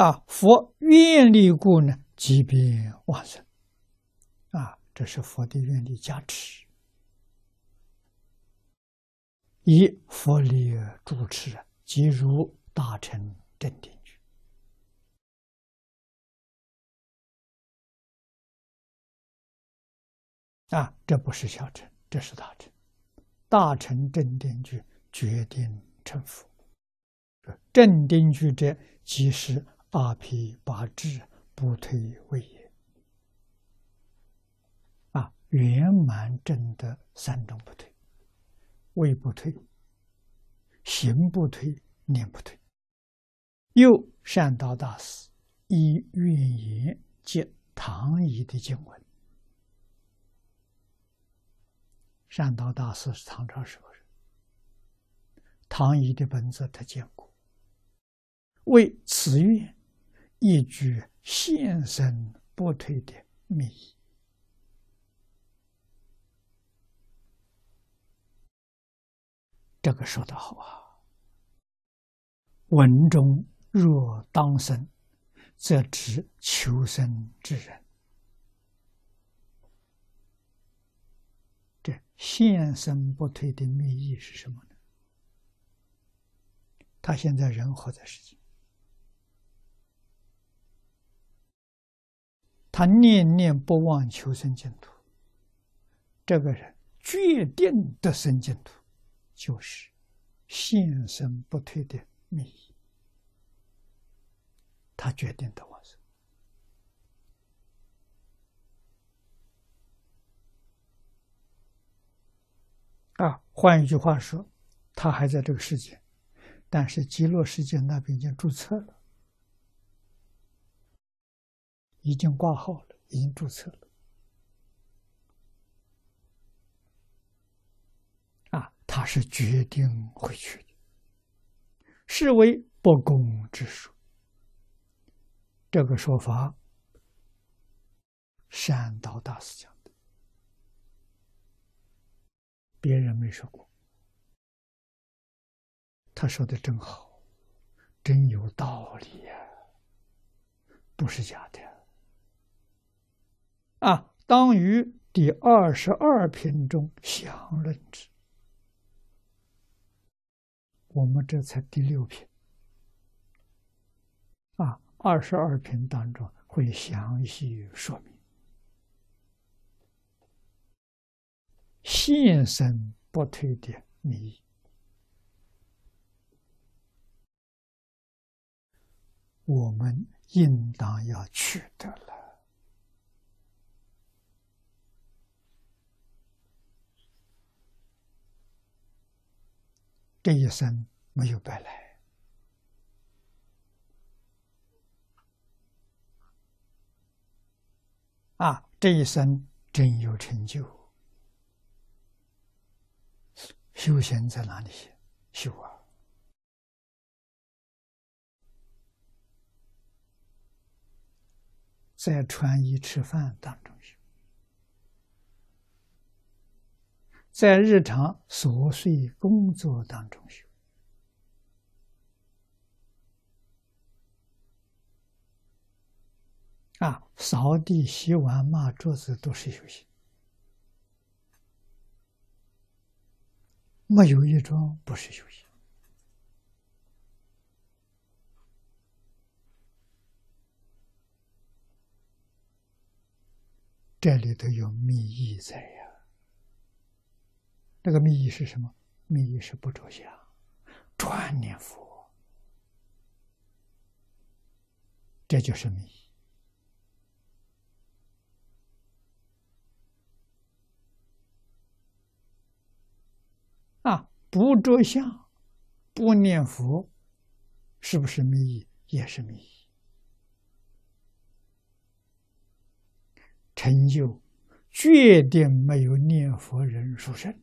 啊，佛愿力故呢，即变往生。啊，这是佛的愿力加持，以佛力主持，即如大乘正定句。啊，这不是小乘，这是大乘。大乘正定句决定成佛。正定句者，即是阿毗八智不退位也。啊，圆满正德三种不退：位不退、行不退、念不退。又善导大师以愿言接唐译的经文。善导大师是唐朝时候人，唐译的本子他见过。为此愿，一句现身不退的密意。这个说的好啊！文中若当生，则知求生之人。这现身不退的密意是什么呢？他现在人活在世界。他念念不忘求生净土，这个人决定得生净土，就是现生不退的密。他决定的往生。啊，换一句话说，他还在这个世界，但是极乐世界那边已经注册了。已经挂号了，已经注册了。啊，他是决定回去的，是为不公之说。这个说法，善导大师讲的，别人没说过。他说的真好，真有道理呀，不是假的。啊，当于第二十二品中详论之。我们这才第六品。啊，二十二品当中会详细说明现身不退的秘意，我们应当要取得了。这一生没有白来啊！这一生真有成就。修行在哪里修啊？在穿衣吃饭当中在日常琐碎工作当中修啊，扫地、洗碗、抹桌子都是修行，没有一桩不是修行。这里头有密意在呀。那个密意是什么？密意是不着相，专念佛，这就是密啊！不着相，不念佛，是不是密意？也是密意。成就决定没有念佛人殊胜。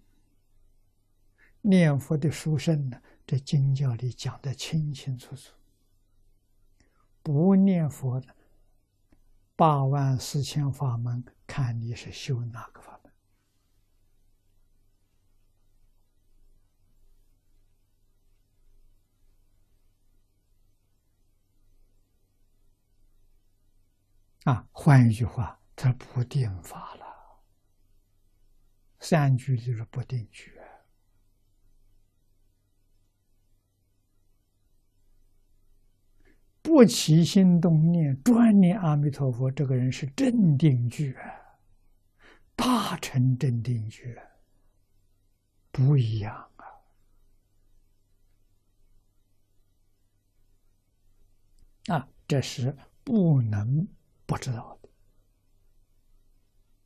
念佛的书生呢？这经教里讲的清清楚楚。不念佛的八万四千法门，看你是修哪个法门。啊，换一句话，他不定法了。三句就是不定句。不起心动念，专念阿弥陀佛，这个人是正定觉，大乘正定觉，不一样啊！啊，这是不能不知道的。